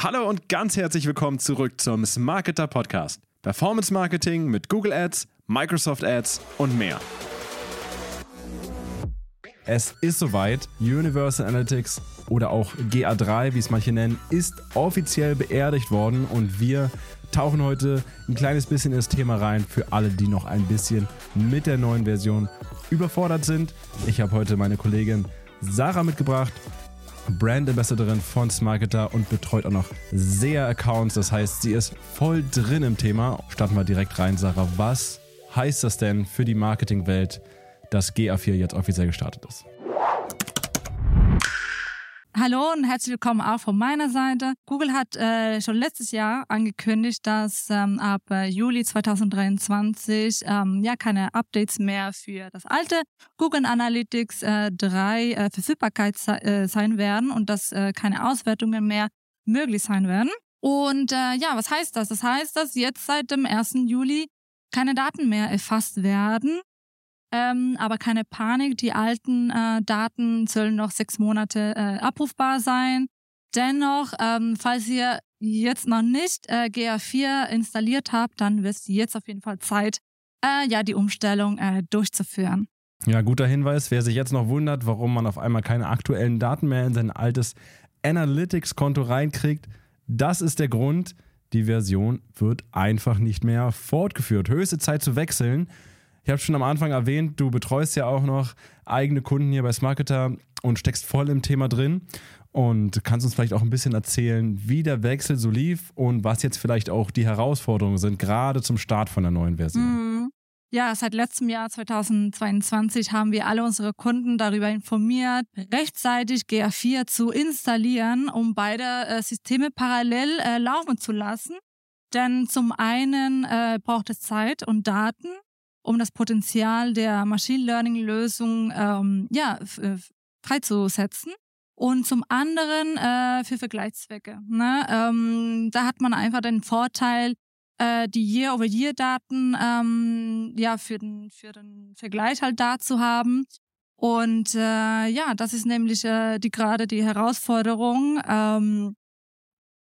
Hallo und ganz herzlich willkommen zurück zum Smarketer Podcast. Performance Marketing mit Google Ads, Microsoft Ads und mehr. Es ist soweit. Universal Analytics oder auch GA3, wie es manche nennen, ist offiziell beerdigt worden und wir tauchen heute ein kleines bisschen ins Thema rein für alle, die noch ein bisschen mit der neuen Version überfordert sind. Ich habe heute meine Kollegin Sarah mitgebracht Brand Ambassadorin von Smarketer und betreut auch noch sehr Accounts. Das heißt, sie ist voll drin im Thema. Starten wir direkt rein, Sarah. Was heißt das denn für die Marketingwelt, dass GA4 jetzt offiziell gestartet ist? Hallo und herzlich willkommen auch von meiner Seite. Google hat äh, schon letztes Jahr angekündigt, dass ähm, ab äh, Juli 2023 ähm, ja keine Updates mehr für das alte Google Analytics äh, 3 äh, Verfügbarkeit äh, sein werden und dass äh, keine Auswertungen mehr möglich sein werden. Und äh, ja, was heißt das? Das heißt, dass jetzt seit dem 1. Juli keine Daten mehr erfasst werden ähm, aber keine Panik, die alten äh, Daten sollen noch sechs Monate äh, abrufbar sein. Dennoch, ähm, falls ihr jetzt noch nicht äh, GA4 installiert habt, dann wisst ihr jetzt auf jeden Fall Zeit, äh, ja, die Umstellung äh, durchzuführen. Ja, guter Hinweis. Wer sich jetzt noch wundert, warum man auf einmal keine aktuellen Daten mehr in sein altes Analytics-Konto reinkriegt, das ist der Grund. Die Version wird einfach nicht mehr fortgeführt. Höchste Zeit zu wechseln. Ich habe schon am Anfang erwähnt, du betreust ja auch noch eigene Kunden hier bei Smarketer und steckst voll im Thema drin. Und kannst uns vielleicht auch ein bisschen erzählen, wie der Wechsel so lief und was jetzt vielleicht auch die Herausforderungen sind, gerade zum Start von der neuen Version. Mhm. Ja, seit letztem Jahr 2022 haben wir alle unsere Kunden darüber informiert, rechtzeitig GA4 zu installieren, um beide äh, Systeme parallel äh, laufen zu lassen. Denn zum einen äh, braucht es Zeit und Daten um das Potenzial der Machine Learning-Lösung ähm, ja, äh, freizusetzen. Und zum anderen äh, für Vergleichszwecke. Ne? Ähm, da hat man einfach den Vorteil, äh, die Year-over-Year-Daten ähm, ja, für, den, für den Vergleich halt da zu haben. Und äh, ja, das ist nämlich äh, die gerade die Herausforderung, ähm,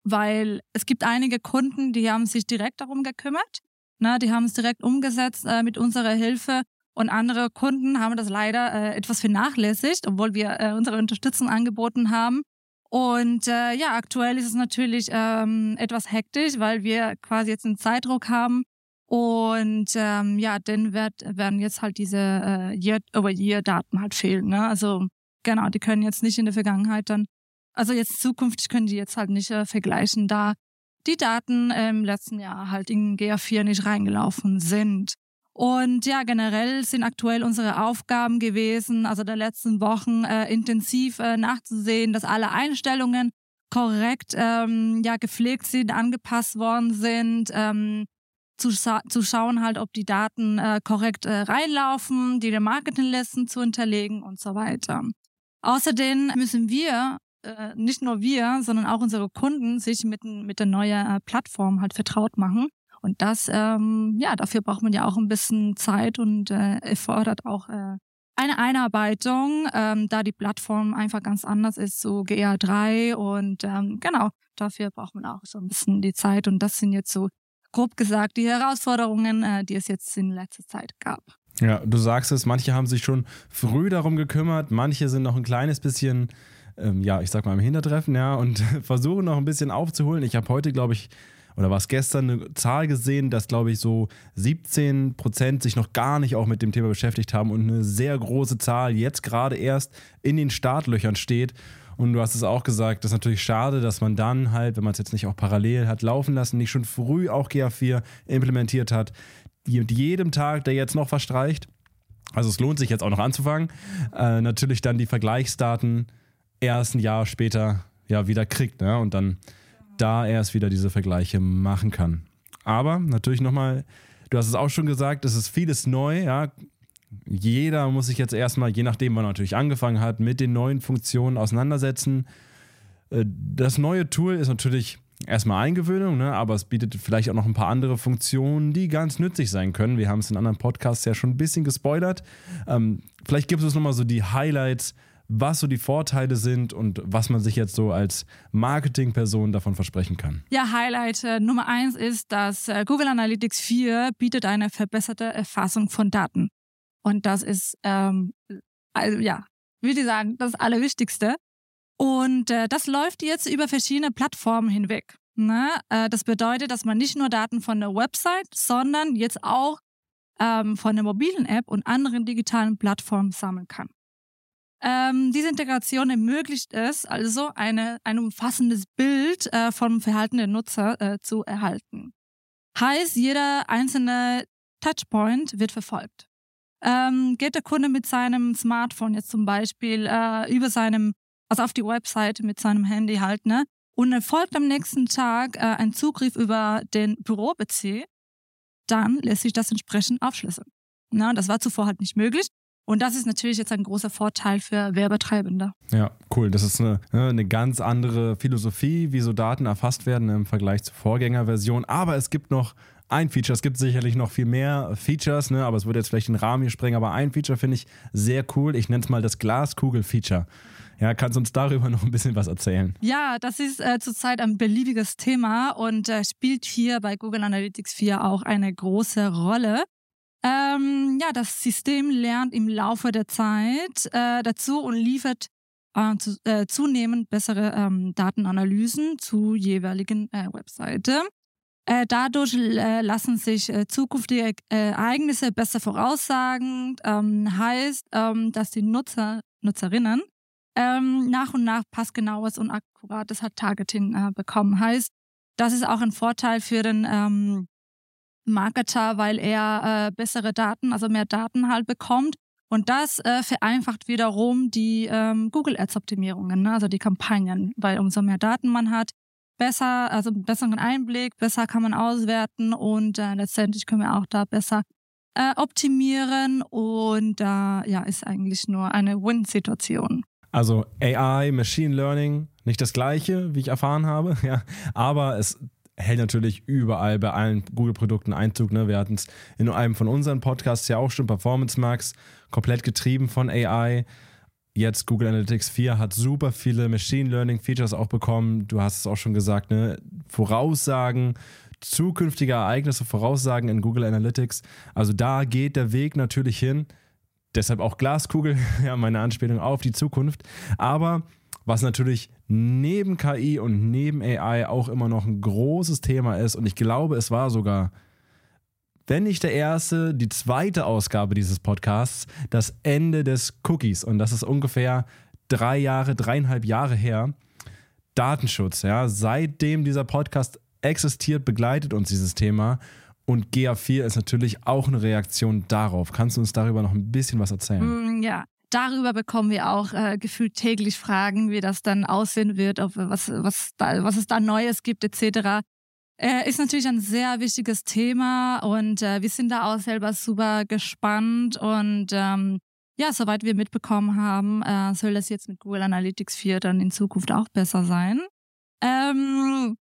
weil es gibt einige Kunden, die haben sich direkt darum gekümmert na, die haben es direkt umgesetzt äh, mit unserer Hilfe. Und andere Kunden haben das leider äh, etwas vernachlässigt, obwohl wir äh, unsere Unterstützung angeboten haben. Und äh, ja, aktuell ist es natürlich ähm, etwas hektisch, weil wir quasi jetzt einen Zeitdruck haben. Und ähm, ja, dann wird, werden jetzt halt diese äh, Year-over-Year-Daten halt fehlen. Ne? Also genau, die können jetzt nicht in der Vergangenheit dann, also jetzt zukünftig können die jetzt halt nicht äh, vergleichen, da die Daten im letzten Jahr halt in GA4 nicht reingelaufen sind. Und ja, generell sind aktuell unsere Aufgaben gewesen, also der letzten Wochen äh, intensiv äh, nachzusehen, dass alle Einstellungen korrekt ähm, ja gepflegt sind, angepasst worden sind, ähm, zu, zu schauen halt, ob die Daten äh, korrekt äh, reinlaufen, die der Marketinglisten zu hinterlegen und so weiter. Außerdem müssen wir äh, nicht nur wir, sondern auch unsere Kunden sich mit, mit der neuen äh, Plattform halt vertraut machen. Und das, ähm, ja, dafür braucht man ja auch ein bisschen Zeit und äh, erfordert auch äh, eine Einarbeitung, ähm, da die Plattform einfach ganz anders ist, so GA3 und ähm, genau, dafür braucht man auch so ein bisschen die Zeit und das sind jetzt so grob gesagt die Herausforderungen, äh, die es jetzt in letzter Zeit gab. Ja, du sagst es, manche haben sich schon früh darum gekümmert, manche sind noch ein kleines bisschen ähm, ja, ich sag mal, im Hintertreffen, ja, und versuche noch ein bisschen aufzuholen. Ich habe heute, glaube ich, oder war es gestern eine Zahl gesehen, dass, glaube ich, so 17 Prozent sich noch gar nicht auch mit dem Thema beschäftigt haben und eine sehr große Zahl jetzt gerade erst in den Startlöchern steht. Und du hast es auch gesagt, das ist natürlich schade, dass man dann halt, wenn man es jetzt nicht auch parallel hat laufen lassen, nicht schon früh auch GA4 implementiert hat. Mit jedem Tag, der jetzt noch verstreicht, also es lohnt sich jetzt auch noch anzufangen, äh, natürlich dann die Vergleichsdaten erst ein Jahr später ja wieder kriegt ne? und dann da erst wieder diese Vergleiche machen kann. Aber natürlich nochmal, du hast es auch schon gesagt, es ist vieles neu, ja. Jeder muss sich jetzt erstmal, je nachdem, wann er natürlich angefangen hat, mit den neuen Funktionen auseinandersetzen. Äh, das neue Tool ist natürlich erstmal Eingewöhnung, ne? aber es bietet vielleicht auch noch ein paar andere Funktionen, die ganz nützlich sein können. Wir haben es in anderen Podcasts ja schon ein bisschen gespoilert. Ähm, vielleicht gibt es nochmal so die Highlights, was so die Vorteile sind und was man sich jetzt so als Marketingperson davon versprechen kann. Ja, Highlight äh, Nummer eins ist, dass äh, Google Analytics 4 bietet eine verbesserte Erfassung von Daten. Und das ist, ähm, also ja, würde ich sagen, das Allerwichtigste. Und äh, das läuft jetzt über verschiedene Plattformen hinweg. Ne? Äh, das bedeutet, dass man nicht nur Daten von der Website, sondern jetzt auch ähm, von der mobilen App und anderen digitalen Plattformen sammeln kann. Ähm, diese Integration ermöglicht es also, eine, ein umfassendes Bild äh, vom Verhalten der Nutzer äh, zu erhalten. Heißt, jeder einzelne Touchpoint wird verfolgt. Ähm, geht der Kunde mit seinem Smartphone jetzt zum Beispiel äh, über seinem, also auf die Website mit seinem Handy halt, ne? Und erfolgt am nächsten Tag äh, ein Zugriff über den Büro-PC, dann lässt sich das entsprechend aufschlüsseln. Na, das war zuvor halt nicht möglich. Und das ist natürlich jetzt ein großer Vorteil für Werbetreibende. Ja, cool. Das ist eine, ne, eine ganz andere Philosophie, wie so Daten erfasst werden im Vergleich zur Vorgängerversion. Aber es gibt noch ein Feature. Es gibt sicherlich noch viel mehr Features, ne? aber es würde jetzt vielleicht den Rahmen hier sprengen. Aber ein Feature finde ich sehr cool. Ich nenne es mal das Glaskugel-Feature. Ja, kannst du uns darüber noch ein bisschen was erzählen? Ja, das ist äh, zurzeit ein beliebiges Thema und äh, spielt hier bei Google Analytics 4 auch eine große Rolle. Ähm, ja, das System lernt im Laufe der Zeit äh, dazu und liefert äh, zu, äh, zunehmend bessere ähm, Datenanalysen zu jeweiligen äh, Webseite. Äh, dadurch äh, lassen sich zukünftige Ereignisse besser voraussagen. Ähm, heißt, ähm, dass die Nutzer, Nutzerinnen ähm, nach und nach passgenaues und akkurates Targeting bekommen. Heißt, das ist auch ein Vorteil für den ähm, Marketer, weil er äh, bessere Daten, also mehr Daten halt bekommt. Und das äh, vereinfacht wiederum die ähm, Google Ads Optimierungen, ne? also die Kampagnen, weil umso mehr Daten man hat, besser, also besseren Einblick, besser kann man auswerten und äh, letztendlich können wir auch da besser äh, optimieren und da äh, ja ist eigentlich nur eine Win-Situation. Also AI, Machine Learning, nicht das gleiche, wie ich erfahren habe, ja, aber es hält natürlich überall bei allen Google-Produkten Einzug. Ne? Wir hatten es in einem von unseren Podcasts ja auch schon, Performance Max, komplett getrieben von AI. Jetzt Google Analytics 4 hat super viele Machine Learning Features auch bekommen. Du hast es auch schon gesagt, ne? Voraussagen, zukünftige Ereignisse voraussagen in Google Analytics. Also da geht der Weg natürlich hin. Deshalb auch Glaskugel, ja, meine Anspielung auf die Zukunft. Aber was natürlich neben KI und neben AI auch immer noch ein großes Thema ist. Und ich glaube, es war sogar, wenn nicht der erste, die zweite Ausgabe dieses Podcasts, das Ende des Cookies. Und das ist ungefähr drei Jahre, dreieinhalb Jahre her. Datenschutz, ja. Seitdem dieser Podcast existiert, begleitet uns dieses Thema. Und GA4 ist natürlich auch eine Reaktion darauf. Kannst du uns darüber noch ein bisschen was erzählen? Mm, ja, darüber bekommen wir auch äh, gefühlt täglich Fragen, wie das dann aussehen wird, ob, was, was, da, was es da Neues gibt, etc. Äh, ist natürlich ein sehr wichtiges Thema und äh, wir sind da auch selber super gespannt und ähm, ja, soweit wir mitbekommen haben, äh, soll das jetzt mit Google Analytics 4 dann in Zukunft auch besser sein. Ähm,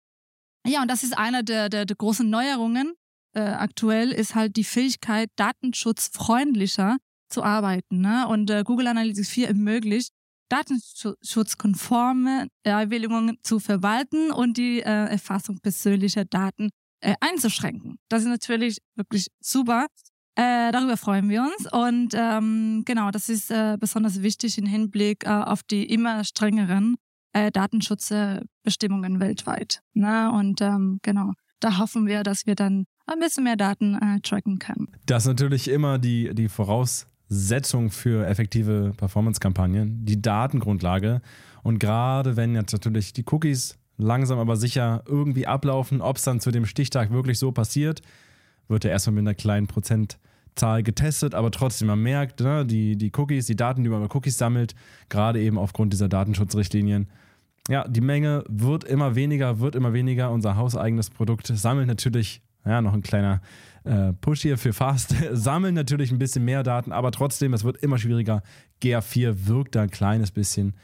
ja, und das ist eine der, der, der großen Neuerungen. Äh, aktuell ist halt die Fähigkeit, datenschutzfreundlicher zu arbeiten. Ne? Und äh, Google Analytics 4 ermöglicht, datenschutzkonforme Einwilligungen zu verwalten und die äh, Erfassung persönlicher Daten äh, einzuschränken. Das ist natürlich wirklich super. Äh, darüber freuen wir uns. Und ähm, genau, das ist äh, besonders wichtig im Hinblick äh, auf die immer strengeren äh, Datenschutzbestimmungen weltweit. Ne? Und ähm, genau, da hoffen wir, dass wir dann ein bisschen mehr Daten äh, tracken können. Das ist natürlich immer die, die Voraus Setzung für effektive Performance-Kampagnen, die Datengrundlage. Und gerade wenn jetzt natürlich die Cookies langsam aber sicher irgendwie ablaufen, ob es dann zu dem Stichtag wirklich so passiert, wird ja erstmal mit einer kleinen Prozentzahl getestet, aber trotzdem, man merkt, ne, die, die Cookies, die Daten, die man über Cookies sammelt, gerade eben aufgrund dieser Datenschutzrichtlinien, ja, die Menge wird immer weniger, wird immer weniger. Unser hauseigenes Produkt sammelt natürlich, ja, noch ein kleiner äh, Push hier für Fast sammeln natürlich ein bisschen mehr Daten, aber trotzdem, es wird immer schwieriger. GA4 wirkt da ein kleines bisschen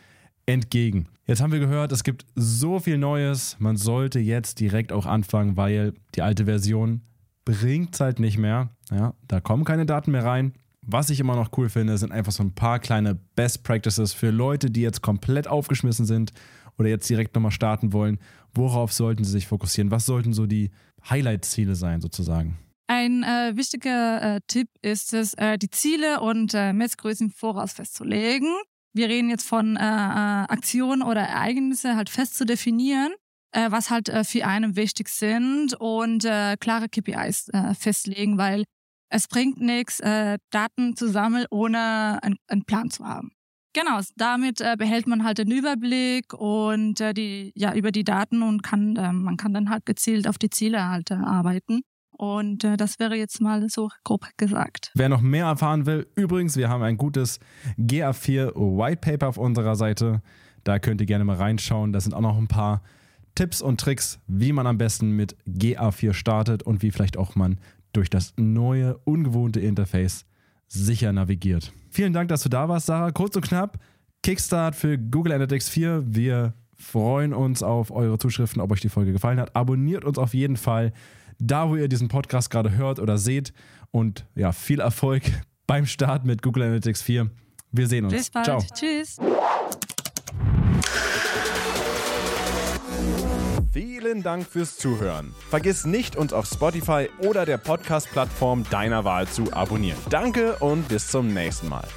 entgegen. Jetzt haben wir gehört, es gibt so viel Neues. Man sollte jetzt direkt auch anfangen, weil die alte Version bringt es halt nicht mehr. Ja, da kommen keine Daten mehr rein. was ich immer noch cool finde, sind einfach so ein paar kleine Best Practices für Leute, die jetzt komplett aufgeschmissen sind oder jetzt direkt nochmal starten wollen. Worauf sollten sie sich fokussieren? Was sollten so die Highlight-Ziele sein, sozusagen? Ein äh, wichtiger äh, Tipp ist es, äh, die Ziele und äh, Messgrößen Voraus festzulegen. Wir reden jetzt von äh, äh, Aktionen oder Ereignisse halt fest zu definieren, äh, was halt äh, für einen wichtig sind und äh, klare KPIs äh, festlegen, weil es bringt nichts, äh, Daten zu sammeln, ohne einen, einen Plan zu haben. Genau, damit äh, behält man halt den Überblick und äh, die ja über die Daten und kann äh, man kann dann halt gezielt auf die Ziele halt äh, arbeiten. Und äh, das wäre jetzt mal so grob gesagt. Wer noch mehr erfahren will, übrigens, wir haben ein gutes GA4 White Paper auf unserer Seite. Da könnt ihr gerne mal reinschauen. Da sind auch noch ein paar Tipps und Tricks, wie man am besten mit GA4 startet und wie vielleicht auch man durch das neue, ungewohnte Interface sicher navigiert. Vielen Dank, dass du da warst, Sarah. Kurz und knapp, Kickstart für Google Analytics 4. Wir freuen uns auf eure Zuschriften, ob euch die Folge gefallen hat. Abonniert uns auf jeden Fall da, wo ihr diesen Podcast gerade hört oder seht. Und ja, viel Erfolg beim Start mit Google Analytics 4. Wir sehen uns. Bis bald. Ciao. Tschüss. Vielen Dank fürs Zuhören. Vergiss nicht, uns auf Spotify oder der Podcast-Plattform deiner Wahl zu abonnieren. Danke und bis zum nächsten Mal.